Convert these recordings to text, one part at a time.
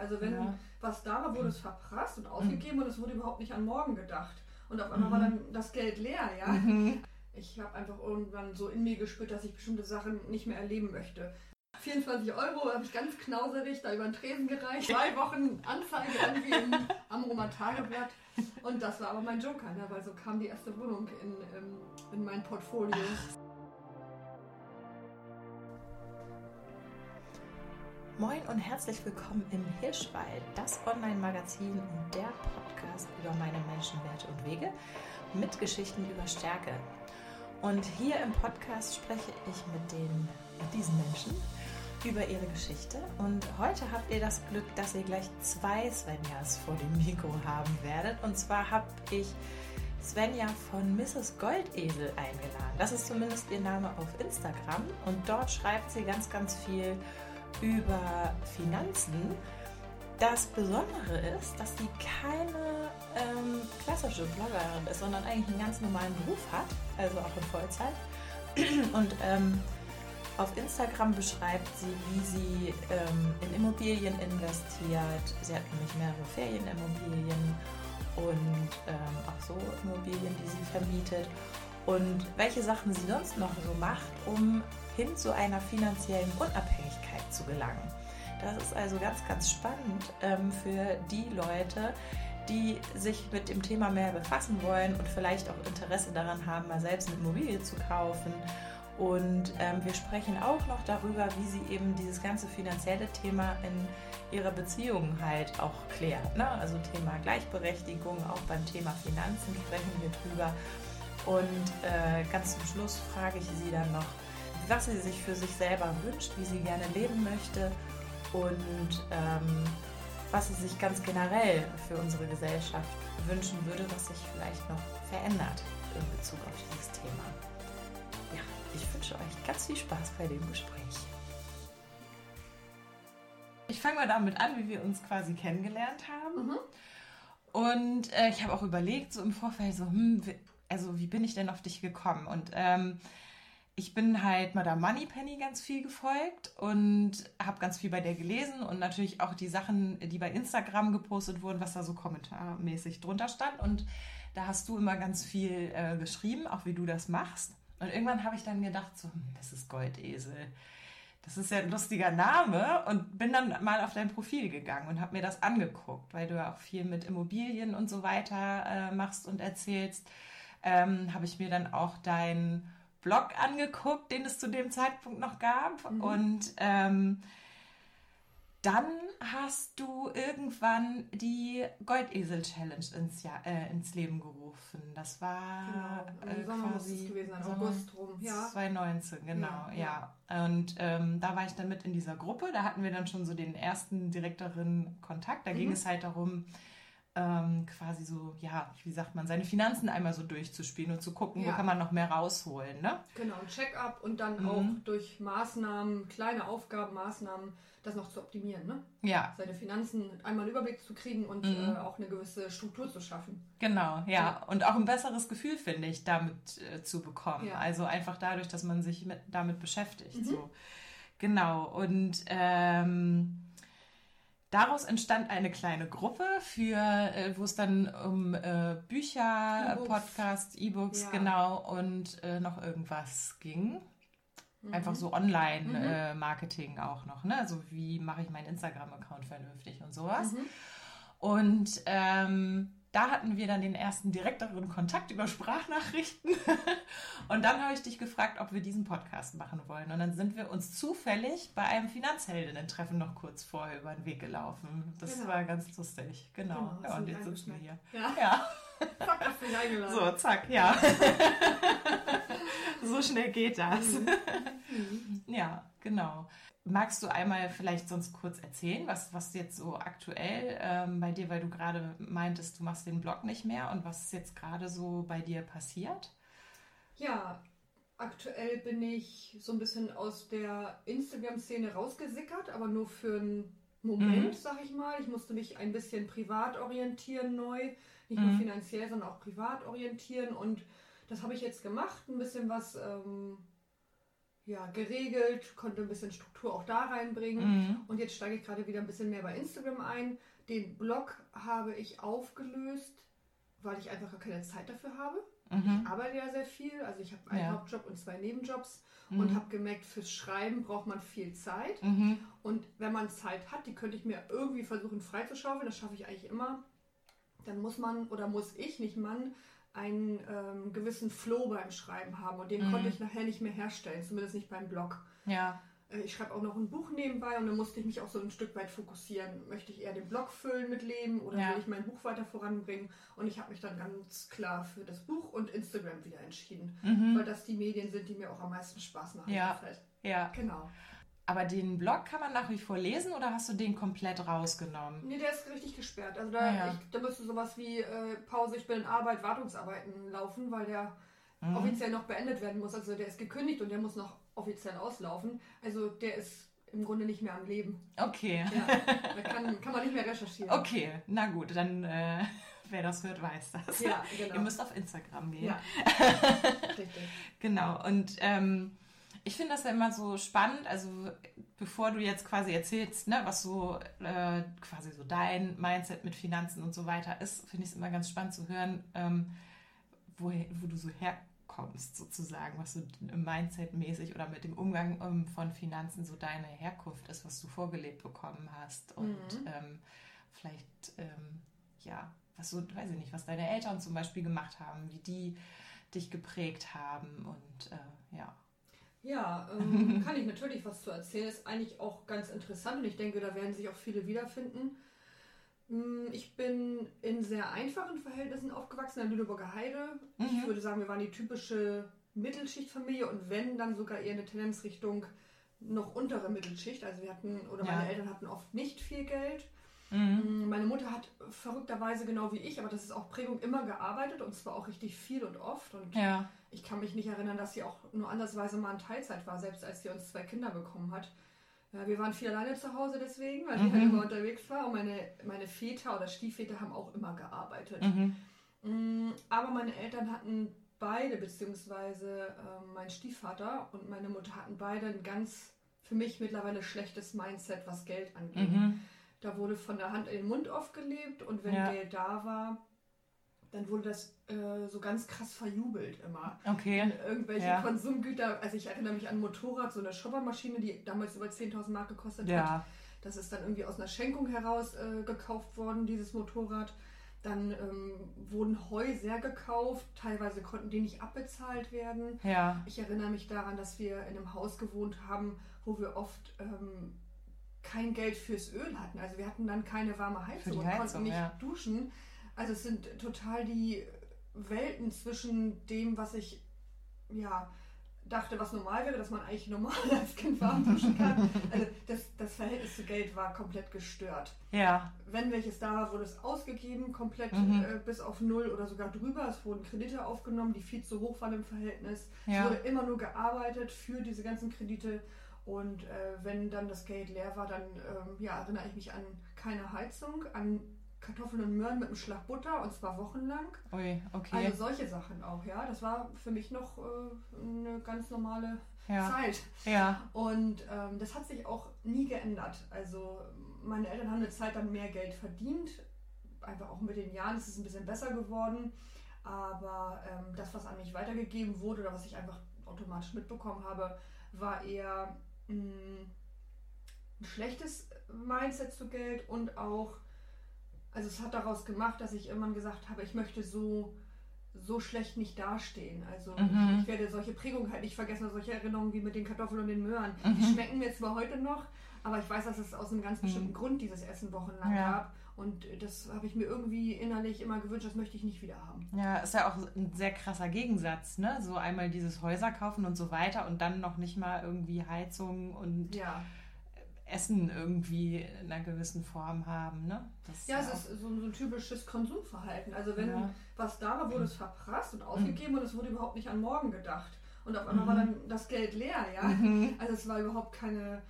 Also wenn Ja. was da war, wurde es verprasst und ausgegeben und es wurde überhaupt nicht an morgen gedacht. Und auf einmal war dann das Geld leer, ja. Mhm. Ich habe einfach irgendwann so in mir gespürt, dass ich bestimmte Sachen nicht mehr erleben möchte. 24 Euro habe ich ganz knauserig da über den Tresen gereicht. Zwei Wochen Anzeige irgendwie im Amrumer Tageblatt. Und das war aber mein Joker, ne? weil so kam die erste Wohnung in, ähm, in mein Portfolio. Moin und herzlich willkommen im Hirschwald, das Online-Magazin und der Podcast über meine Menschenwerte und Wege mit Geschichten über Stärke. Und hier im Podcast spreche ich mit, den, mit diesen Menschen über ihre Geschichte. Und heute habt ihr das Glück, dass ihr gleich zwei Svenjas vor dem Mikro haben werdet. Und zwar habe ich Svenja von Mrs. Goldesel eingeladen. Das ist zumindest ihr Name auf Instagram. Und dort schreibt sie ganz, ganz viel über Finanzen. Das Besondere ist, dass sie keine ähm, klassische Bloggerin ist, sondern eigentlich einen ganz normalen Beruf hat, also auch in Vollzeit. Und ähm, auf Instagram beschreibt sie, wie sie ähm, in Immobilien investiert. Sie hat nämlich mehrere Ferienimmobilien und ähm, auch so Immobilien, die sie vermietet. Und welche Sachen sie sonst noch so macht, um hin zu einer finanziellen Unabhängigkeit zu gelangen. Das ist also ganz, ganz spannend ähm, für die Leute, die sich mit dem Thema mehr befassen wollen und vielleicht auch Interesse daran haben, mal selbst eine Immobilie zu kaufen. Und ähm, wir sprechen auch noch darüber, wie sie eben dieses ganze finanzielle Thema in ihrer Beziehung halt auch klärt. Ne? Also Thema Gleichberechtigung, auch beim Thema Finanzen sprechen wir drüber. Und äh, ganz zum Schluss frage ich sie dann noch, was sie sich für sich selber wünscht, wie sie gerne leben möchte und ähm, was sie sich ganz generell für unsere Gesellschaft wünschen würde, was sich vielleicht noch verändert in Bezug auf dieses Thema. Ja, ich wünsche euch ganz viel Spaß bei dem Gespräch. Ich fange mal damit an, wie wir uns quasi kennengelernt haben. Mhm. Und äh, ich habe auch überlegt, so im Vorfeld, so, hm, also wie bin ich denn auf dich gekommen? Und ähm, ich bin halt Madame Moneypenny ganz viel gefolgt und habe ganz viel bei der gelesen und natürlich auch die Sachen, die bei Instagram gepostet wurden, was da so kommentarmäßig drunter stand. Und da hast du immer ganz viel äh, geschrieben, auch wie du das machst. Und irgendwann habe ich dann gedacht, so, hm, das ist Goldesel. Das ist ja ein lustiger Name und bin dann mal auf dein Profil gegangen und habe mir das angeguckt, weil du ja auch viel mit Immobilien und so weiter äh, machst und erzählst. Ähm, habe ich mir dann auch deinen Blog angeguckt, den es zu dem Zeitpunkt noch gab. Mhm. Und ähm, dann hast du irgendwann die Goldesel-Challenge ins, Jahr, äh, ins Leben gerufen. Das war Genau, äh, Sommer quasi es gewesen Sommer August rum. Ja. 2019, genau, Ja, ja. Und ähm, da war ich dann mit in dieser Gruppe. Da hatten wir dann schon so den ersten direkteren Kontakt. Da ging Mhm. es halt darum, ähm, quasi so, ja, wie sagt man, seine Finanzen einmal so durchzuspielen und zu gucken, wo Ja. kann man noch mehr rausholen, ne? Genau, ein Check-up und dann Mhm. auch durch Maßnahmen, kleine Aufgaben, Maßnahmen, das noch zu optimieren. Ne? Ja, Seine Finanzen einmal einen Überblick zu kriegen und Mhm. äh, auch eine gewisse Struktur zu schaffen. Genau, ja. Ja. Und auch ein besseres Gefühl, finde ich, damit äh, zu bekommen. Ja. Also einfach dadurch, dass man sich mit, damit beschäftigt. Mhm. So. Genau. Und ähm, daraus entstand eine kleine Gruppe, für, äh, wo es dann um äh, Bücher. Podcasts, E-Books, Ja. genau, und äh, noch irgendwas ging. Mhm. Einfach so Online-Marketing auch noch, ne? Also wie mache ich meinen Instagram-Account vernünftig und sowas. Mhm. Und ähm, da hatten wir dann den ersten direkteren Kontakt über Sprachnachrichten. und dann habe ich dich gefragt, ob wir diesen Podcast machen wollen. Und dann sind wir uns zufällig bei einem Finanzheldinnen-Treffen noch kurz vorher über den Weg gelaufen. Das Genau. war ganz lustig. Genau. Genau, ja, und jetzt sitzen wir hier. Ja, Ja, zack, hast mich eingeladen. so, zack, ja. so schnell geht das. Mhm. Ja, genau. Magst du einmal vielleicht sonst kurz erzählen, was, was jetzt so aktuell ähm, bei dir, weil du gerade meintest, du machst den Blog nicht mehr und was jetzt gerade so bei dir passiert? Ja, aktuell bin ich so ein bisschen aus der Instagram-Szene rausgesickert, aber nur für einen Moment, Mhm. sag ich mal. Ich musste mich ein bisschen privat orientieren neu. Nicht nur Mhm. finanziell, sondern auch privat orientieren. Und das habe ich jetzt gemacht. Ein bisschen was, ähm, ja, geregelt, konnte ein bisschen Struktur auch da reinbringen. Mhm. Und jetzt steige ich gerade wieder ein bisschen mehr bei Instagram ein. Den Blog habe ich aufgelöst, weil ich einfach gar keine Zeit dafür habe. Mhm. Ich arbeite ja sehr viel, also ich habe einen Ja. Hauptjob und zwei Nebenjobs Mhm. und habe gemerkt, fürs Schreiben braucht man viel Zeit. Mhm. Und wenn man Zeit hat, die könnte ich mir irgendwie versuchen freizuschaufeln, das schaffe ich eigentlich immer, dann muss man oder muss ich, nicht Mann, einen ähm, gewissen Flow beim Schreiben haben. Und den Mhm. konnte ich nachher nicht mehr herstellen, zumindest nicht beim Blog. Ja. Äh, Ich schreibe auch noch ein Buch nebenbei und dann musste ich mich auch so ein Stück weit fokussieren. Möchte ich eher den Blog füllen mit Leben oder Ja. will ich mein Buch weiter voranbringen? Und ich habe mich dann ganz klar für das Buch und Instagram wieder entschieden, Mhm. weil das die Medien sind, die mir auch am meisten Spaß machen. Ja. Ja. Genau. Aber den Blog kann man nach wie vor lesen oder hast du den komplett rausgenommen? Nee, der ist richtig gesperrt. Also da, Ah, ja. ich, da müsste sowas wie äh, Pause, ich bin in Arbeit, Wartungsarbeiten laufen, weil der Mhm. offiziell noch beendet werden muss. Also der ist gekündigt und der muss noch offiziell auslaufen. Also der ist im Grunde nicht mehr am Leben. Okay. Ja, da kann, kann man nicht mehr recherchieren. Okay, na gut, dann äh, wer das hört, weiß das. Ja, Ihr genau. müsst auf Instagram gehen. Ja, richtig. Genau, und ähm, ich finde das ja immer so spannend, also bevor du jetzt quasi erzählst, ne, was so äh, quasi so dein Mindset mit Finanzen und so weiter ist, finde ich es immer ganz spannend zu hören, ähm, woher, wo du so herkommst sozusagen, was so Mindset-mäßig oder mit dem Umgang ähm, von Finanzen so deine Herkunft ist, was du vorgelebt bekommen hast und Mhm. ähm, vielleicht, ähm, ja, was so, weiß ich nicht, was deine Eltern zum Beispiel gemacht haben, wie die dich geprägt haben und äh, ja. Ja, ähm, kann ich natürlich was zu erzählen. Ist eigentlich auch ganz interessant und ich denke, da werden sich auch viele wiederfinden. Mm, Ich bin in sehr einfachen Verhältnissen aufgewachsen, in der Lüneburger Heide. Ich Mhm. würde sagen, wir waren die typische Mittelschichtfamilie und wenn, dann sogar eher eine Tendenz Richtung noch untere Mittelschicht. Also wir hatten, oder Ja. meine Eltern hatten oft nicht viel Geld. Mhm. Meine Mutter hat verrückterweise genau wie ich, aber das ist auch Prägung, immer gearbeitet und zwar auch richtig viel und oft. Und Ja. ich kann mich nicht erinnern, dass sie auch nur andersweise mal in Teilzeit war, selbst als sie uns zwei Kinder bekommen hat. Ja, wir waren viel alleine zu Hause deswegen, weil sie Mhm. halt immer unterwegs war. Und meine, meine Väter oder Stiefväter haben auch immer gearbeitet. Mhm. Mm, Aber meine Eltern hatten beide, beziehungsweise ähm, mein Stiefvater und meine Mutter hatten beide ein ganz, für mich mittlerweile schlechtes Mindset, was Geld angeht. Mhm. Da wurde von der Hand in den Mund oft gelebt und wenn Ja. Geld da war, dann wurde das äh, so ganz krass verjubelt immer. Okay. Irgendwelche Ja. Konsumgüter, also ich erinnere mich an ein Motorrad, so eine Shoppermaschine, die damals über 10.000 Mark gekostet hat. Ja. Das ist dann irgendwie aus einer Schenkung heraus äh, gekauft worden, dieses Motorrad. Dann ähm, wurden Heu sehr gekauft, teilweise konnten die nicht abbezahlt werden. Ja. Ich erinnere mich daran, dass wir in einem Haus gewohnt haben, wo wir oft ähm, kein Geld fürs Öl hatten. Also wir hatten dann keine warme Heizung die und Heizung, konnten nicht ja. duschen. Also es sind total die Welten zwischen dem, was ich ja dachte, was normal wäre, dass man eigentlich normal als Kind warm duschen kann. Also das, das Verhältnis zu Geld war komplett gestört. Ja. Wenn welches da war, wurde es ausgegeben, komplett Mhm. äh, bis auf null oder sogar drüber. Es wurden Kredite aufgenommen, die viel zu hoch waren im Verhältnis. Es Ja. wurde immer nur gearbeitet für diese ganzen Kredite. Und äh, wenn dann das Geld leer war, dann ähm, ja, erinnere ich mich an keine Heizung, an Kartoffeln und Möhren mit einem Schlag Butter und zwar wochenlang. Ui, okay. Also solche Sachen auch, ja. Das war für mich noch äh, eine ganz normale ja. Zeit. Ja. Und ähm, das hat sich auch nie geändert. Also meine Eltern haben eine Zeit dann mehr Geld verdient. Einfach auch mit den Jahren ist es ein bisschen besser geworden. Aber ähm, das, was an mich weitergegeben wurde oder was ich einfach automatisch mitbekommen habe, war eher ein schlechtes Mindset zu Geld und auch, also es hat daraus gemacht, dass ich irgendwann gesagt habe, ich möchte so so schlecht nicht dastehen. Also Mhm. ich, ich werde solche Prägungen halt nicht vergessen, oder solche Erinnerungen wie mit den Kartoffeln und den Möhren. Mhm. Die schmecken mir zwar heute noch, aber ich weiß, dass es aus einem ganz bestimmten Mhm. Grund dieses Essen wochenlang Ja. gab. Und das habe ich mir irgendwie innerlich immer gewünscht, das möchte ich nicht wieder haben. Ja, ist ja auch ein sehr krasser Gegensatz, ne? So einmal dieses Häuser kaufen und so weiter und dann noch nicht mal irgendwie Heizung und Ja, Essen irgendwie in einer gewissen Form haben, ne? Das ja es ist so, so ein typisches Konsumverhalten. Also wenn Ja. was da war, wurde es verprasst und ausgegeben und es wurde überhaupt nicht an morgen gedacht. Und auf einmal war dann das Geld leer, ja. Mhm. Also es war überhaupt keine,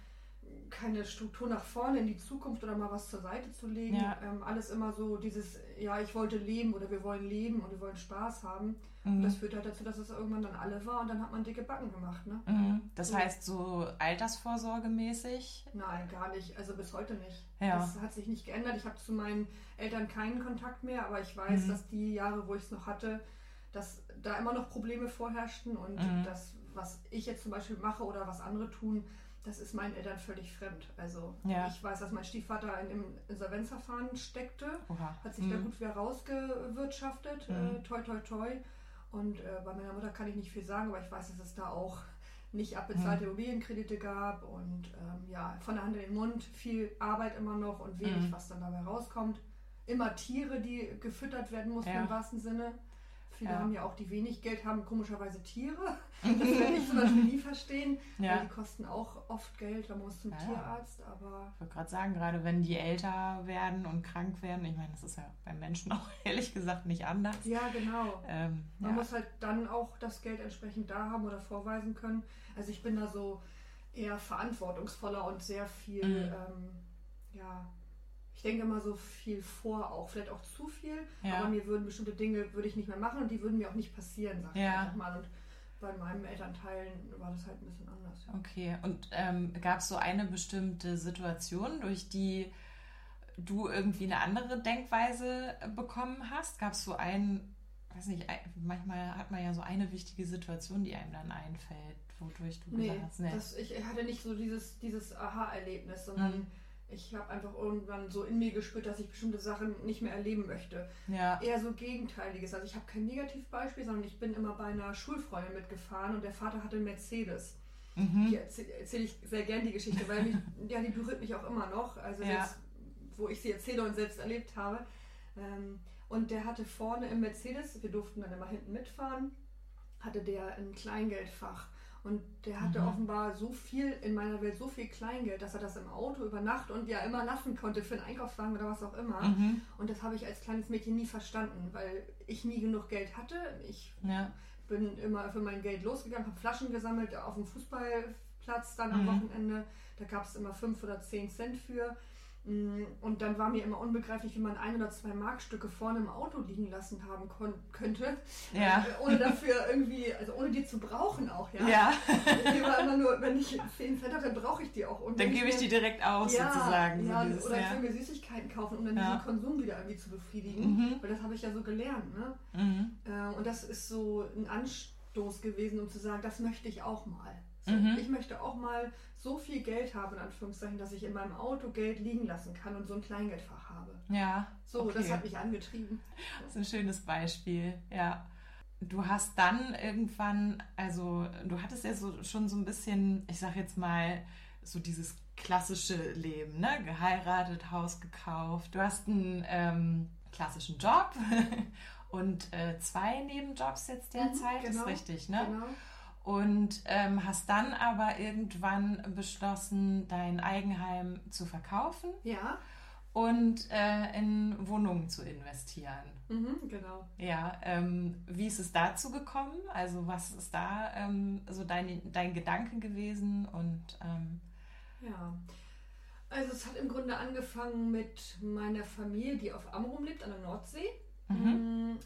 keine Struktur nach vorne in die Zukunft oder mal was zur Seite zu legen. Ja. Ähm, alles immer so dieses, ja, ich wollte leben oder wir wollen leben und wir wollen Spaß haben. Und Mhm. das führt halt dazu, dass es irgendwann dann alle war und dann hat man dicke Backen gemacht, ne? Mhm. Das So. heißt, so altersvorsorgemäßig. Nein, gar nicht. Also bis heute nicht. Ja. Das hat sich nicht geändert. Ich habe zu meinen Eltern keinen Kontakt mehr, aber ich weiß, Mhm. dass die Jahre, wo ich es noch hatte, dass da immer noch Probleme vorherrschten und Mhm. das, was ich jetzt zum Beispiel mache oder was andere tun, das ist meinen Eltern völlig fremd. Also Ja. ich weiß, dass mein Stiefvater in einem Insolvenzverfahren steckte, Oha. hat sich da Mhm. gut wieder rausgewirtschaftet, Mhm. äh, toi toi toi. Und äh, bei meiner Mutter kann ich nicht viel sagen, aber ich weiß, dass es da auch nicht abbezahlte Mhm. Immobilienkredite gab und ähm, ja, von der Hand in den Mund, viel Arbeit immer noch und wenig, Mhm. was dann dabei rauskommt. Immer Tiere, die gefüttert werden mussten Ja. im wahrsten Sinne. Viele Ja. haben ja auch, die wenig Geld haben, komischerweise Tiere. Das werde ich zum Beispiel nie verstehen, Ja. weil die kosten auch oft Geld, man muss zum Ja. Tierarzt, aber Ich wollte gerade sagen, gerade wenn die älter werden und krank werden, ich meine, das ist ja beim Menschen auch ehrlich gesagt nicht anders. ja, genau. Ähm, Man muss halt dann auch das Geld entsprechend da haben oder vorweisen können. Also ich bin da so eher verantwortungsvoller und sehr viel, Mhm. ähm, ja, ich denke immer so viel vor auch, vielleicht auch zu viel, Ja. aber mir würden bestimmte Dinge würde ich nicht mehr machen und die würden mir auch nicht passieren, sag ich Ja. einfach mal. Und bei meinen Elternteilen war das halt ein bisschen anders. Ja. Okay, und ähm, gab es so eine bestimmte Situation, durch die du irgendwie eine andere Denkweise äh, bekommen hast? Gab es so ein, weiß nicht, manchmal hat man ja so eine wichtige Situation, die einem dann einfällt, wodurch du Nee, gesagt hast, nee. das, ich hatte nicht so dieses, dieses Aha-Erlebnis, sondern Mhm. Ich habe einfach irgendwann so in mir gespürt, dass ich bestimmte Sachen nicht mehr erleben möchte. ja, eher so Gegenteiliges. Also ich habe kein Negativbeispiel, sondern ich bin immer bei einer Schulfreundin mitgefahren und der Vater hatte einen Mercedes. mhm. Die erzähle erzähl ich sehr gern die Geschichte, weil mich, ja, die berührt mich auch immer noch. Also Ja. jetzt, wo ich sie erzähle und selbst erlebt habe. Ähm, und der hatte vorne im Mercedes, wir durften dann immer hinten mitfahren, hatte der ein Kleingeldfach. Und der hatte Mhm. offenbar so viel in meiner Welt, so viel Kleingeld, dass er das im Auto über Nacht und ja immer lassen konnte für einen Einkaufswagen oder was auch immer. Mhm. Und das habe ich als kleines Mädchen nie verstanden, weil ich nie genug Geld hatte. Ich ja, bin immer für mein Geld losgegangen, habe Flaschen gesammelt auf dem Fußballplatz dann am Mhm. Wochenende. Da gab es immer fünf oder zehn Cent für. Mm, Und dann war mir immer unbegreiflich, wie man ein oder zwei Markstücke vorne im Auto liegen lassen haben könnte. ja, Äh, Ohne dafür irgendwie, also ohne die zu brauchen auch, ja. ja. Die war immer nur, wenn ich 10 Cent habe, dann brauche ich die auch. Und Dann gebe ich die direkt aus, ja, sozusagen. Ja, so dieses, oder ich ja. will mir Süßigkeiten kaufen, um dann Ja. diesen Konsum wieder irgendwie zu befriedigen. Mhm. Weil das habe ich ja so gelernt. Ne? Mhm. Äh, und das ist so ein Anstoß gewesen, um zu sagen, das möchte ich auch mal. Mhm. Ich möchte auch mal so viel Geld haben, in Anführungszeichen, dass ich in meinem Auto Geld liegen lassen kann und so ein Kleingeldfach habe. Ja, So, okay. das hat mich angetrieben. Das ist ein schönes Beispiel, ja. Du hast dann irgendwann, also du hattest ja so, schon so ein bisschen, ich sag jetzt mal, so dieses klassische Leben, ne? Geheiratet, Haus gekauft. Du hast einen ähm, klassischen Job und äh, zwei Nebenjobs jetzt derzeit, genau, ist richtig, ne? Genau. Und ähm, hast dann aber irgendwann beschlossen, dein Eigenheim zu verkaufen Ja, und äh, in Wohnungen zu investieren. mhm, genau. Ja, ähm, wie ist es dazu gekommen? Also was ist da ähm, so dein, dein Gedanke gewesen? Und ähm, Ja. Also es hat im Grunde angefangen mit meiner Familie, die auf Amrum lebt, an der Nordsee. mhm.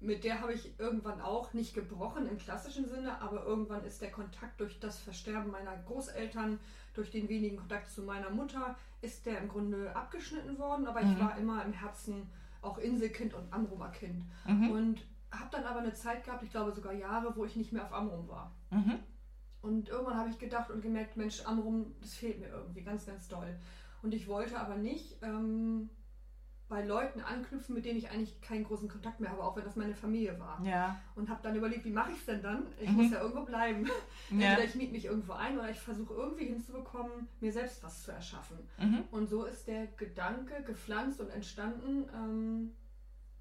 Mit der habe ich irgendwann auch nicht gebrochen im klassischen Sinne, aber irgendwann ist der Kontakt durch das Versterben meiner Großeltern, durch den wenigen Kontakt zu meiner Mutter, ist der im Grunde abgeschnitten worden. Aber ich Mhm. war immer im Herzen auch Inselkind und Amrumer Kind. Mhm. Und habe dann aber eine Zeit gehabt, ich glaube sogar Jahre, wo ich nicht mehr auf Amrum war. Mhm. Und irgendwann habe ich gedacht und gemerkt, Mensch, Amrum, das fehlt mir irgendwie ganz, ganz doll. Und ich wollte aber nicht ähm, bei Leuten anknüpfen, mit denen ich eigentlich keinen großen Kontakt mehr habe, auch wenn das meine Familie war. Ja, Und habe dann überlegt, wie mache ich es denn dann? Ich Mhm. muss ja irgendwo bleiben. ja. Entweder ich miete mich irgendwo ein oder ich versuche irgendwie hinzubekommen, mir selbst was zu erschaffen. Mhm. Und so ist der Gedanke gepflanzt und entstanden, ähm,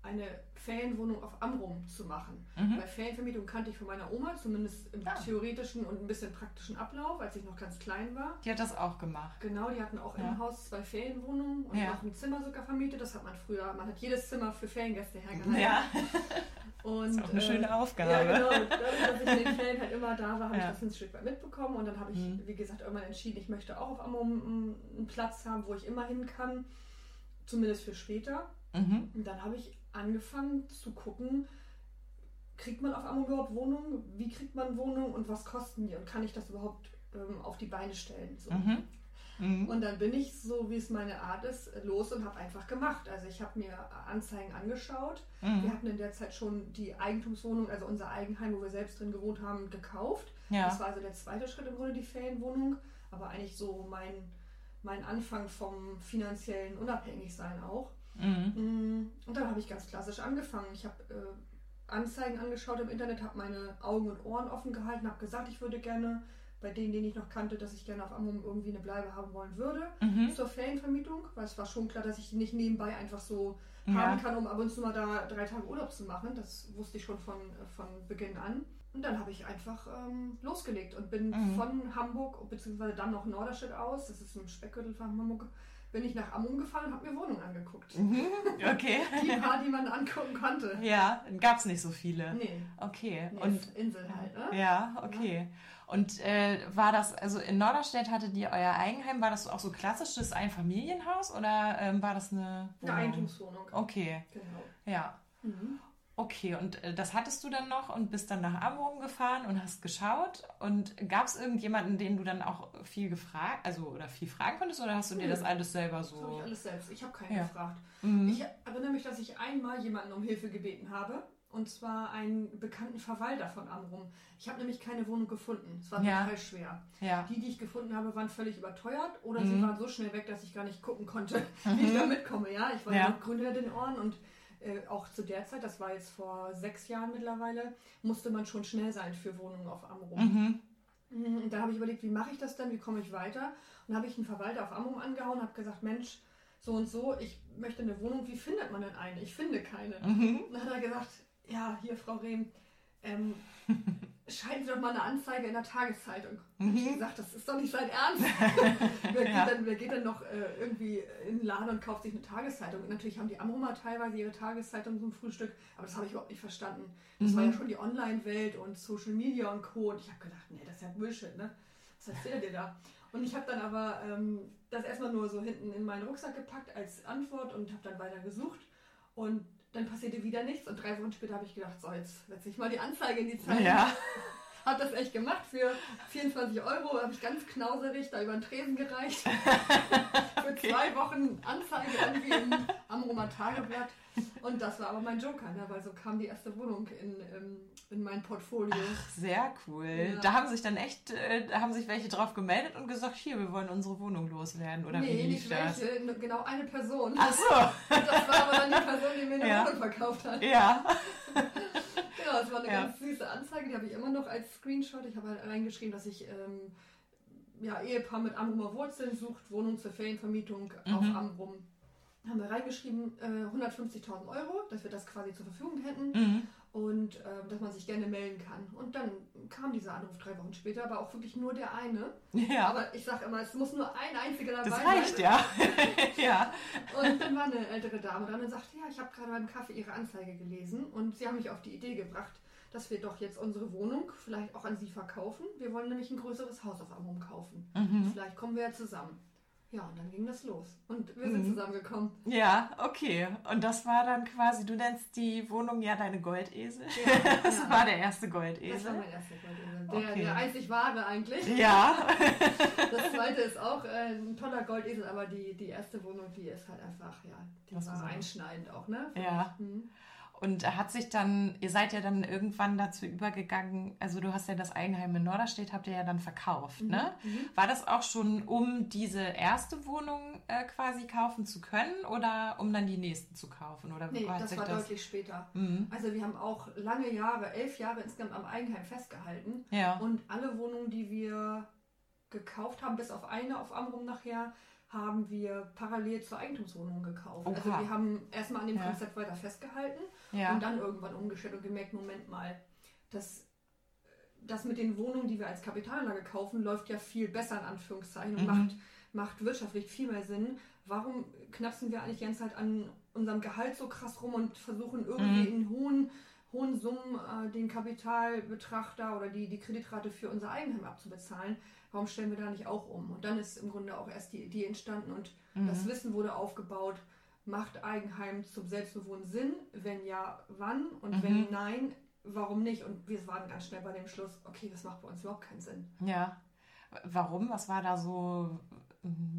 eine Ferienwohnung auf Amrum zu machen. Mhm. Weil Ferienvermietung kannte ich von meiner Oma, zumindest im Ah. theoretischen und ein bisschen praktischen Ablauf, als ich noch ganz klein war. Die hat das auch gemacht. Genau, die hatten auch Ja. im Haus zwei Ferienwohnungen und Ja. auch ein Zimmer sogar vermietet. Das hat man früher, man hat jedes Zimmer für Feriengäste hergehalten. Ja, Und, ist auch eine äh, schöne Aufgabe. Ja, genau. Dadurch, dass ich in den Ferien halt immer da war, habe Ja. ich das ein Stück weit mitbekommen. Und dann habe ich, Mhm. wie gesagt, irgendwann entschieden, ich möchte auch auf Amrum einen- einen Platz haben, wo ich immer hin kann. Zumindest für später. Mhm. Und dann habe ich angefangen zu gucken, kriegt man auf Amrum überhaupt Wohnungen? Wie kriegt man Wohnungen und was kosten die? Und kann ich das überhaupt ähm, auf die Beine stellen? So. Mhm. Mhm. Und dann bin ich, so wie es meine Art ist, los und habe einfach gemacht. Also ich habe mir Anzeigen angeschaut. Wir Mhm. hatten in der Zeit schon die Eigentumswohnung, also unser Eigenheim, wo wir selbst drin gewohnt haben, gekauft. Das Ja. war also der zweite Schritt im Grunde, die Ferienwohnung. Aber eigentlich so mein, mein Anfang vom finanziellen Unabhängigsein auch. Mhm. Mm, Und dann habe ich ganz klassisch angefangen. Ich habe äh, Anzeigen angeschaut im Internet, habe meine Augen und Ohren offen gehalten, habe gesagt, ich würde gerne bei denen, denen ich noch kannte, dass ich gerne auf Amrum irgendwie eine Bleibe haben wollen würde. Mhm. Zur Ferienvermietung, weil es war schon klar, dass ich die nicht nebenbei einfach so Ja. haben kann, um ab und zu mal da drei Tage Urlaub zu machen. Das wusste ich schon von, von Beginn an. Und dann habe ich einfach ähm, losgelegt und bin Mhm. von Hamburg, beziehungsweise dann noch Norderstedt aus, das ist im Speckgürtel von Hamburg, bin ich nach Amrum gefahren und habe mir Wohnungen angeguckt. Mhm. Okay. Die paar, die man angucken konnte. Ja, gab es nicht so viele. Nee, Okay. nee Und Insel halt, ne? ja, okay. Und äh, war das, also in Norderstedt hattet ihr euer Eigenheim, war das auch so klassisches Einfamilienhaus oder ähm, war das eine Eine Eigentumswohnung. Okay, Genau. ja. Mhm. Okay, und äh, das hattest du dann noch und bist dann nach Amrum gefahren und hast geschaut. Und gab es irgendjemanden, den du dann auch viel gefragt, also oder viel fragen konntest, oder hast du dir Nö. das alles selber Das habe so? ich alles selbst. Ich habe keinen Ja. gefragt. Mhm. Ich erinnere mich, dass ich einmal jemanden um Hilfe gebeten habe. Und zwar einen bekannten Verwalter von Amrum. Ich habe nämlich keine Wohnung gefunden. Es war Ja. total schwer. Ja. Die, die ich gefunden habe, waren völlig überteuert oder Mhm. sie waren so schnell weg, dass ich gar nicht gucken konnte, wie ich da mitkomme. Ja, ich war Ja. ja. noch grün hinter den Ohren und äh, auch zu der Zeit, das war jetzt vor sechs Jahren mittlerweile, musste man schon schnell sein für Wohnungen auf Amrum. Mhm. Mhm, Und da habe ich überlegt, wie mache ich das denn, wie komme ich weiter? Und da habe ich einen Verwalter auf Amrum angehauen, habe gesagt, Mensch, so und so, ich möchte eine Wohnung, wie findet man denn eine? Ich finde keine. Mhm. Und dann hat er gesagt, ja, hier, Frau Rehm, ähm, schalten Sie doch mal eine Anzeige in der Tageszeitung. Und ich Mhm. gesagt, das ist doch nicht sein Ernst. wer, geht Ja. denn, wer geht denn noch äh, irgendwie in den Laden und kauft sich eine Tageszeitung? Und natürlich haben die Amrumer teilweise ihre Tageszeitung zum Frühstück, aber das habe ich überhaupt nicht verstanden. Das war Mhm. ja schon die Online-Welt und Social Media und Co. Und ich habe gedacht, nee, das ist ja Bullshit, ne? Was erzählt ihr da? Und ich habe dann aber ähm, das erstmal nur so hinten in meinen Rucksack gepackt als Antwort und habe dann weiter gesucht. Und dann passierte wieder nichts. Und drei Wochen später habe ich gedacht, so, jetzt setze ich mal die Anzeige in die Zeitung. Ja. Hab das echt gemacht für 24 Euro, habe ich ganz knauserig da über den Tresen gereicht. für Okay. zwei Wochen Anzeige irgendwie im Amrumer Tageblatt. Und das war aber mein Joker, ne? weil so kam die erste Wohnung in, ähm, in mein Portfolio. Sehr cool. Ja. Da haben sich dann echt, äh, haben sich welche drauf gemeldet und gesagt, hier, wir wollen unsere Wohnung loswerden. Oder wie nee, lief nicht das? welche, genau eine Person. Ach so, Das war aber dann die Person, die mir eine Ja. Wohnung verkauft hat. ja. Genau, das war eine Ja. ganz süße Anzeige, die habe ich immer noch als Screenshot. Ich habe halt reingeschrieben, dass ich ähm, ja, Ehepaar mit Amrumer Wurzeln sucht, Wohnung zur Ferienvermietung auf Mhm. Amrum. Haben wir reingeschrieben, äh, 150.000 Euro, dass wir das quasi zur Verfügung hätten Mhm. Und ähm, dass man sich gerne melden kann. Und dann kam dieser Anruf drei Wochen später, aber auch wirklich nur der eine. Ja, Aber ich sage immer, es muss nur ein einziger dabei das sein. reicht ja. ja. Und dann war eine ältere Dame dran und sagte, ja, ich habe gerade beim Kaffee Ihre Anzeige gelesen und Sie haben mich auf die Idee gebracht, dass wir doch jetzt unsere Wohnung vielleicht auch an Sie verkaufen. Wir wollen nämlich ein größeres Haus auf Amrum kaufen. Mhm. Vielleicht kommen wir ja zusammen. Ja, und dann ging das los. Und wir sind Mhm. zusammengekommen. Ja, okay. Und das war dann quasi, du nennst die Wohnung ja deine Goldesel. Ja, Das ja. war der erste Das war Goldesel. mein erster Goldesel. Der, Okay. der einzig wahre eigentlich. Ja. Das zweite ist auch äh, ein toller Goldesel, aber die, die erste Wohnung, die ist halt einfach, ja, die Das ist war einschneidend auch, ne? Ja. Mhm. Und hat sich dann, ihr seid ja dann irgendwann dazu übergegangen, also du hast ja das Eigenheim in Norderstedt, habt ihr ja dann verkauft, ne? Mhm. War das auch schon, um diese erste Wohnung äh, quasi kaufen zu können oder um dann die nächsten zu kaufen? Oder Nee, das war das? deutlich später. Mhm. Also wir haben auch lange Jahre, elf Jahre insgesamt am Eigenheim festgehalten. Ja. Und alle Wohnungen, die wir gekauft haben, bis auf eine auf Amrum nachher, haben wir parallel zur Eigentumswohnung gekauft. Also Oha. wir haben erstmal an dem Ja. Konzept weiter festgehalten Ja. und dann irgendwann umgestellt und gemerkt, Moment mal, das, das mit den Wohnungen, die wir als Kapitalanlage kaufen, läuft ja viel besser in Anführungszeichen und Mhm. macht, macht wirtschaftlich viel mehr Sinn. Warum knapsen wir eigentlich die ganze Zeit an unserem Gehalt so krass rum und versuchen irgendwie Mhm. in hohen, hohen Summen äh, den Kapitalbetrachter oder die, die Kreditrate für unser Eigenheim abzubezahlen? Warum stellen wir da nicht auch um? Und dann ist im Grunde auch erst die Idee entstanden und Mhm. das Wissen wurde aufgebaut. Macht Eigenheim zum Selbstbewohnen Sinn? Wenn ja, wann? Und Mhm. wenn nein, warum nicht? Und wir waren ganz schnell bei dem Schluss, okay, das macht bei uns überhaupt keinen Sinn. Ja. Warum? Was war da so,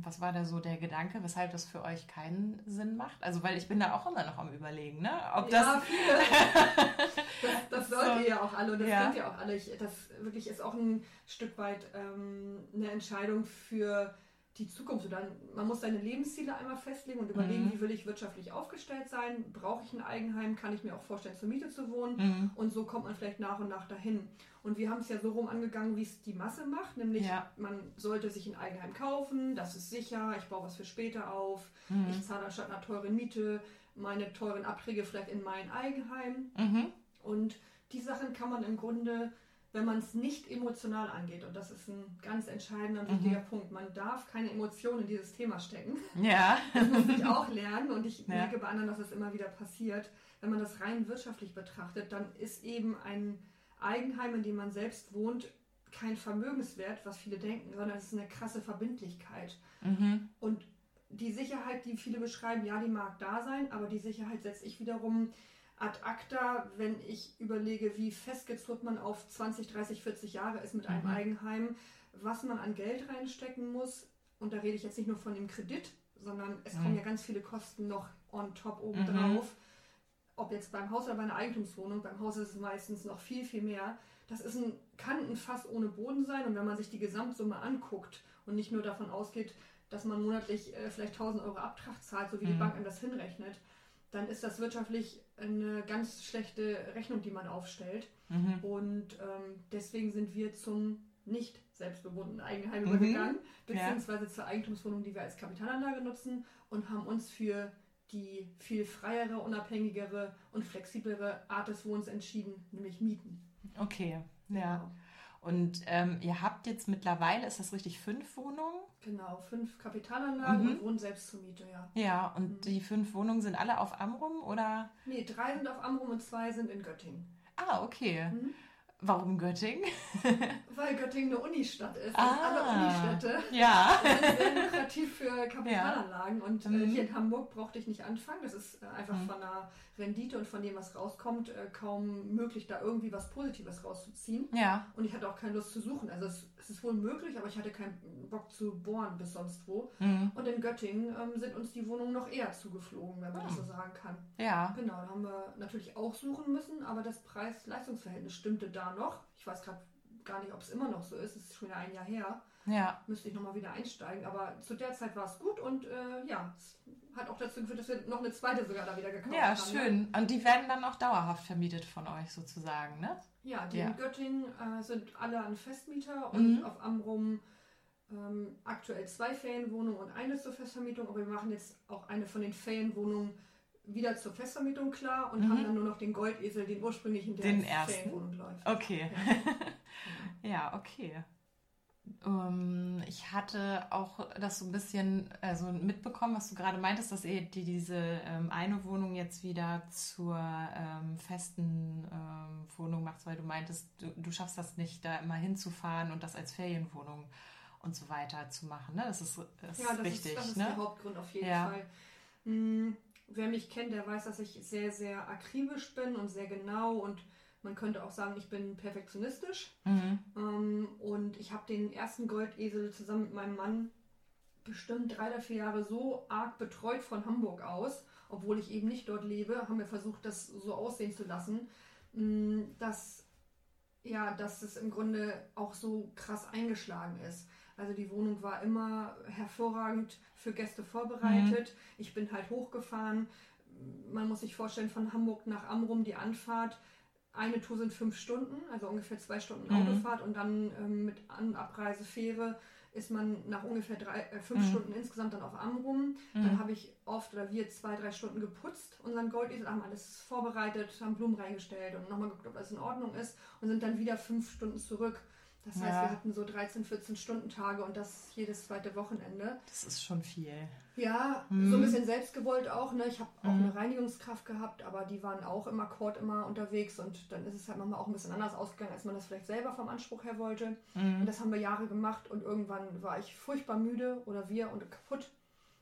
was war da so der Gedanke, weshalb das für euch keinen Sinn macht? Also, weil ich bin da auch immer noch am überlegen, ne? Ob das. ja, viele. das, das sollt So. ihr ja auch alle und das Ja. könnt ihr auch alle. Ich, das wirklich ist auch ein Stück weit ähm, eine Entscheidung für die Zukunft. Oder man muss seine Lebensziele einmal festlegen und überlegen, Mhm. wie will ich wirtschaftlich aufgestellt sein? Brauche ich ein Eigenheim? Kann ich mir auch vorstellen, zur Miete zu wohnen? Mhm. Und so kommt man vielleicht nach und nach dahin. Und wir haben es ja so rum angegangen, wie es die Masse macht, nämlich Ja. man sollte sich ein Eigenheim kaufen, das ist sicher, ich baue was für später auf, Mhm. ich zahle anstatt einer teuren Miete meine teuren Abträge vielleicht in mein Eigenheim. Mhm. Und die Sachen kann man im Grunde, wenn man es nicht emotional angeht, und das ist ein ganz entscheidender und Mhm. wichtiger Punkt, man darf keine Emotionen in dieses Thema stecken. Ja. Das muss ich auch lernen und ich Ja. merke bei anderen, dass es immer wieder passiert. Wenn man das rein wirtschaftlich betrachtet, dann ist eben ein Eigenheim, in dem man selbst wohnt, kein Vermögenswert, was viele denken, sondern es ist eine krasse Verbindlichkeit. Mhm. Und die Sicherheit, die viele beschreiben, ja, die mag da sein, aber die Sicherheit setze ich wiederum ad acta, wenn ich überlege, wie festgezurrt man auf 20, 30, 40 Jahre ist mit einem Mhm. Eigenheim, was man an Geld reinstecken muss. Und da rede ich jetzt nicht nur von dem Kredit, sondern es Mhm. kommen ja ganz viele Kosten noch on top oben Mhm. drauf. Ob jetzt beim Haus oder bei einer Eigentumswohnung, beim Haus ist es meistens noch viel, viel mehr. Das ist ein, kann ein Fass ohne Boden sein und wenn man sich die Gesamtsumme anguckt und nicht nur davon ausgeht, dass man monatlich äh, vielleicht 1000 Euro Abtrag zahlt, so wie die Mhm. Bank einem das hinrechnet, dann ist das wirtschaftlich eine ganz schlechte Rechnung, die man aufstellt. Mhm. Und ähm, deswegen sind wir zum nicht selbstbewohnten Eigenheim Mhm. übergegangen, Ja. beziehungsweise zur Eigentumswohnung, die wir als Kapitalanlage nutzen und haben uns für die viel freiere, unabhängigere und flexiblere Art des Wohnens entschieden, nämlich Mieten. Okay. Ja. Und ähm, ihr habt jetzt mittlerweile, ist das richtig, fünf Wohnungen? Genau, fünf Kapitalanlagen Mhm. und wohnen selbst zur Miete, ja. Ja, und Mhm. die fünf Wohnungen sind alle auf Amrum oder? Nee, drei sind auf Amrum und zwei sind in Göttingen. Ah, okay. Mhm. Warum Göttingen? Weil Göttingen eine Unistadt ist. Ah. Und alle Unistädte Ja. sind sehr lukrativ für Kapitalanlagen. Und äh, Mhm. hier in Hamburg brauchte ich nicht anfangen. Das ist äh, einfach Mhm. von der Rendite und von dem, was rauskommt, äh, kaum möglich, da irgendwie was Positives rauszuziehen. Ja. Und ich hatte auch keine Lust zu suchen. Also es, es ist wohl möglich, aber ich hatte keinen Bock zu bohren bis sonst wo. Mhm. Und in Göttingen ähm, sind uns die Wohnungen noch eher zugeflogen, wenn man das so sagen kann. Ja. Genau, da haben wir natürlich auch suchen müssen, aber das Preis-Leistungs-Verhältnis stimmte da noch. Ich weiß gerade gar nicht, ob es immer noch so ist. Es ist schon wieder ein Jahr her. Ja. Müsste ich nochmal wieder einsteigen. Aber zu der Zeit war es gut und äh, ja, es hat auch dazu geführt, dass wir noch eine zweite sogar da wieder gekauft Ja, haben. Ne? schön. Und die werden dann auch dauerhaft vermietet von euch sozusagen, ne? Ja, die Ja. in Göttingen äh, sind alle an Festmieter und Mhm. auf Amrum ähm, aktuell zwei Ferienwohnungen und eine zur Festvermietung. Aber wir machen jetzt auch eine von den Ferienwohnungen wieder zur Festvermietung klar und Mhm. haben dann nur noch den Goldesel, den ursprünglichen, der Den ersten. Läuft. Okay. Ja. Ja, okay. Ähm, ich hatte auch das so ein bisschen also mitbekommen, was du gerade meintest, dass ihr die, diese ähm, eine Wohnung jetzt wieder zur ähm, festen ähm, Wohnung macht, weil du meintest, du, du schaffst das nicht, da immer hinzufahren und das als Ferienwohnung und so weiter zu machen. Ne? Das ist, das Ja, ist das richtig. ist, das ist ne? der Hauptgrund auf jeden Ja. Fall. Hm, wer mich kennt, der weiß, dass ich sehr, sehr akribisch bin und sehr genau und man könnte auch sagen, ich bin perfektionistisch. Mhm. Ähm, und ich habe den ersten Goldesel zusammen mit meinem Mann bestimmt drei oder vier Jahre so arg betreut von Hamburg aus, obwohl ich eben nicht dort lebe, haben wir versucht, das so aussehen zu lassen, mh, dass, ja, dass es im Grunde auch so krass eingeschlagen ist. Also die Wohnung war immer hervorragend für Gäste vorbereitet. Ich bin halt hochgefahren. Man muss sich vorstellen, von Hamburg nach Amrum die Anfahrt. Eine Tour sind fünf Stunden, also ungefähr zwei Stunden Mhm. Autofahrt und dann ähm, mit An Abreise Fähre ist man nach ungefähr drei, äh, fünf Mhm. Stunden insgesamt dann auf Amrum. Mhm. Dann habe ich oft oder wir zwei, drei Stunden geputzt, unseren Goldesel, haben alles vorbereitet, haben Blumen reingestellt und nochmal geguckt, ob alles in Ordnung ist und sind dann wieder fünf Stunden zurück. Das heißt, Ja. wir hatten so 13, 14 Stunden Tage und das jedes zweite Wochenende. Das ist schon viel. Ja, Mhm. so ein bisschen selbstgewollt auch. Ne? Ich habe auch Mhm. eine Reinigungskraft gehabt, aber die waren auch im Akkord immer unterwegs und dann ist es halt manchmal auch ein bisschen anders ausgegangen, als man das vielleicht selber vom Anspruch her wollte. Und Mhm. das haben wir Jahre gemacht und irgendwann war ich furchtbar müde oder wir und kaputt.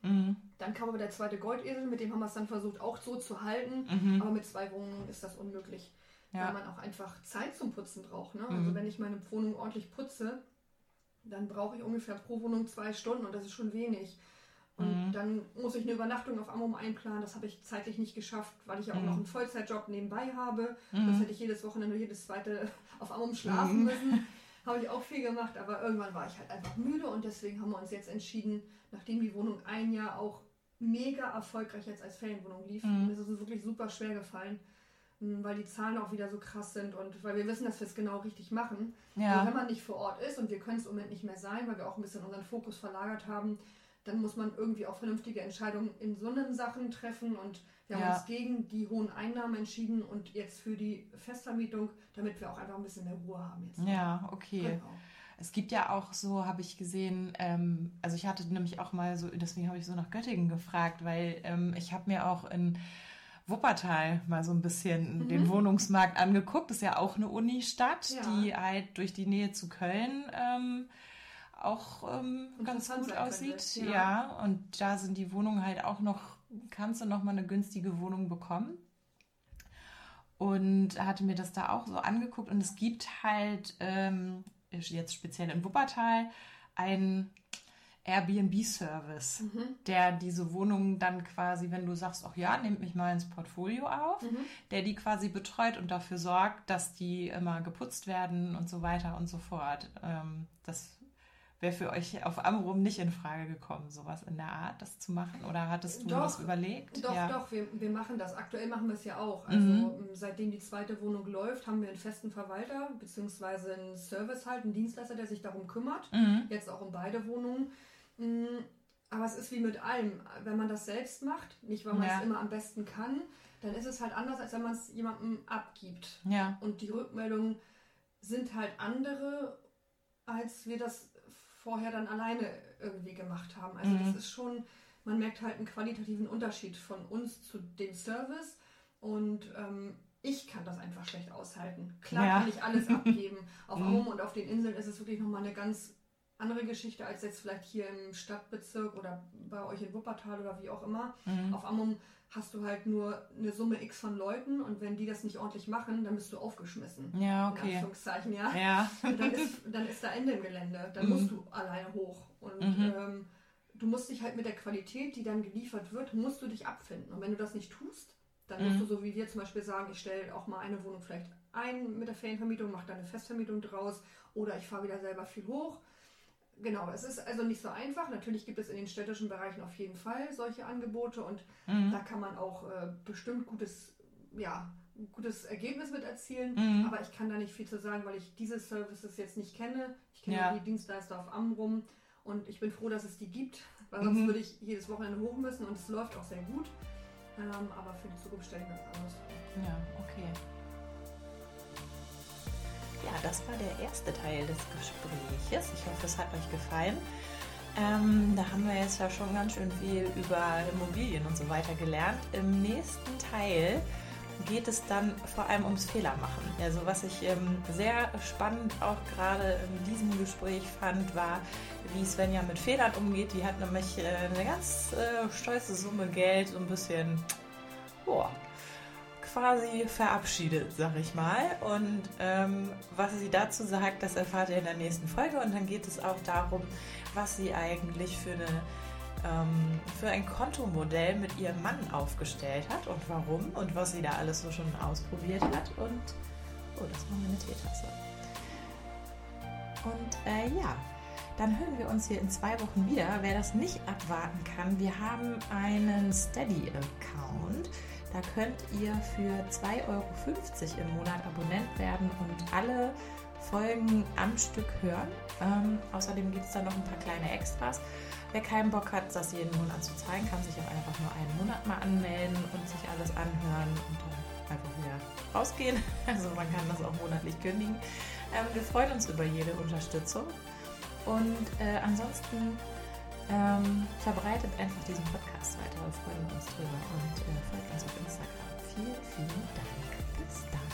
Mhm. Dann kam aber der zweite Goldesel, mit dem haben wir es dann versucht auch so zu halten. Mhm. Aber mit zwei Wohnungen ist das unmöglich, weil Ja. man auch einfach Zeit zum Putzen braucht. Ne? Mhm. Also wenn ich meine Wohnung ordentlich putze, dann brauche ich ungefähr pro Wohnung zwei Stunden und das ist schon wenig. Und Mhm. dann muss ich eine Übernachtung auf Amrum einplanen. Das habe ich zeitlich nicht geschafft, weil ich ja auch Mhm. noch einen Vollzeitjob nebenbei habe. Mhm. hätte ich jedes Wochenende, jedes zweite auf Amrum schlafen Mhm. müssen. Habe ich auch viel gemacht, aber irgendwann war ich halt einfach müde und deswegen haben wir uns jetzt entschieden, nachdem die Wohnung ein Jahr auch mega erfolgreich jetzt als Ferienwohnung lief, Mhm. und es ist uns wirklich super schwer gefallen, weil die Zahlen auch wieder so krass sind und weil wir wissen, dass wir es genau richtig machen. Und wenn Ja. man nicht vor Ort ist und wir können es im Moment nicht mehr sein, weil wir auch ein bisschen unseren Fokus verlagert haben, dann muss man irgendwie auch vernünftige Entscheidungen in so einen Sachen treffen und wir haben Ja. uns gegen die hohen Einnahmen entschieden und jetzt für die Festvermietung, damit wir auch einfach ein bisschen mehr Ruhe haben jetzt. Ja, okay. Genau. Es gibt ja auch so, habe ich gesehen, ähm, also ich hatte nämlich auch mal so, deswegen habe ich so nach Göttingen gefragt, weil ähm, ich habe mir auch in Wuppertal mal so ein bisschen Mhm. den Wohnungsmarkt angeguckt. Ist ja auch eine Unistadt, Ja. die halt durch die Nähe zu Köln ähm, auch ähm, ganz gut aussieht. Ja. ja. und da sind die Wohnungen halt auch noch, kannst du noch mal eine günstige Wohnung bekommen. Und hatte mir das da auch so angeguckt und es gibt halt ähm, jetzt speziell in Wuppertal einen Airbnb-Service, Mhm. der diese Wohnungen dann quasi, wenn du sagst, ach ja, nehmt mich mal ins Portfolio auf, Mhm. der die quasi betreut und dafür sorgt, dass die immer geputzt werden und so weiter und so fort. Ähm, das wäre für euch auf Amrum nicht in Frage gekommen, sowas in der Art, das zu machen? Oder hattest du Doch, was überlegt? Doch, ja. doch, wir, wir machen das. Aktuell machen wir es ja auch. Also Mhm. seitdem die zweite Wohnung läuft, haben wir einen festen Verwalter beziehungsweise einen Service halt, einen Dienstleister, der sich darum kümmert. Mhm. Jetzt auch um beide Wohnungen. Mm, Aber es ist wie mit allem. Wenn man das selbst macht, nicht weil man Ja. es immer am besten kann, dann ist es halt anders, als wenn man es jemandem abgibt. Ja. Und die Rückmeldungen sind halt andere, als wir das vorher dann alleine irgendwie gemacht haben. Also Mhm. das ist schon, man merkt halt einen qualitativen Unterschied von uns zu dem Service und ähm, ich kann das einfach schlecht aushalten. Klar Ja. kann ich alles abgeben. Auf Mhm. Aum und auf den Inseln ist es wirklich nochmal eine ganz andere Geschichte als jetzt vielleicht hier im Stadtbezirk oder bei euch in Wuppertal oder wie auch immer. Mhm. Auf Ammum hast du halt nur eine Summe X von Leuten und wenn die das nicht ordentlich machen, dann bist du aufgeschmissen. Ja, In okay. Anführungszeichen, ja. Ja. Und dann ist, dann ist da Ende im Gelände. Dann Mhm. musst du alleine hoch. Und Mhm. ähm, du musst dich halt mit der Qualität, die dann geliefert wird, musst du dich abfinden. Und wenn du das nicht tust, dann musst Mhm. du so wie wir zum Beispiel sagen, ich stelle auch mal eine Wohnung vielleicht ein mit der Ferienvermietung, mache da eine Festvermietung draus oder ich fahre wieder selber viel hoch. Genau, es ist also nicht so einfach. Natürlich gibt es in den städtischen Bereichen auf jeden Fall solche Angebote und Mhm. da kann man auch äh, bestimmt gutes, ja, gutes Ergebnis mit erzielen. Mhm. Aber ich kann da nicht viel zu sagen, weil ich diese Services jetzt nicht kenne. Ich kenne Ja. die Dienstleister auf Amrum und ich bin froh, dass es die gibt, weil sonst Mhm. würde ich jedes Wochenende hoch müssen und es läuft auch sehr gut. Ähm, aber für die Zukunft stelle ich mir das anders vor. Ja, okay. Ja, das war der erste Teil des Gespräches. Ich hoffe, es hat euch gefallen. Ähm, da haben wir jetzt ja schon ganz schön viel über Immobilien und so weiter gelernt. Im nächsten Teil geht es dann vor allem ums Fehlermachen. Also was ich ähm, sehr spannend auch gerade in diesem Gespräch fand, war, wie Svenja mit Fehlern umgeht. Die hat nämlich äh, eine ganz äh, stolze Summe Geld, so ein bisschen, boah, quasi verabschiedet, sag ich mal. Und ähm, was sie dazu sagt, das erfahrt ihr in der nächsten Folge. Und dann geht es auch darum, was sie eigentlich für, eine, ähm, für ein Kontomodell mit ihrem Mann aufgestellt hat und warum und was sie da alles so schon ausprobiert hat. Und oh, das war meine Teetasse. Und äh, ja, dann hören wir uns hier in zwei Wochen wieder. Wer das nicht abwarten kann, wir haben einen Steady-Account. Da könnt ihr für 2,50 Euro im Monat Abonnent werden und alle Folgen am Stück hören. Ähm, außerdem gibt es da noch ein paar kleine Extras. Wer keinen Bock hat, das jeden Monat zu zeigen, kann sich auch einfach nur einen Monat mal anmelden und sich alles anhören und dann einfach wieder rausgehen. Also man kann das auch monatlich kündigen. Ähm, wir freuen uns über jede Unterstützung. Und äh, ansonsten ähm, verbreitet einfach diesen Podcast weiter. Wir freuen uns drüber und äh, folgt uns auf Instagram. Vielen, vielen Dank. Bis dann.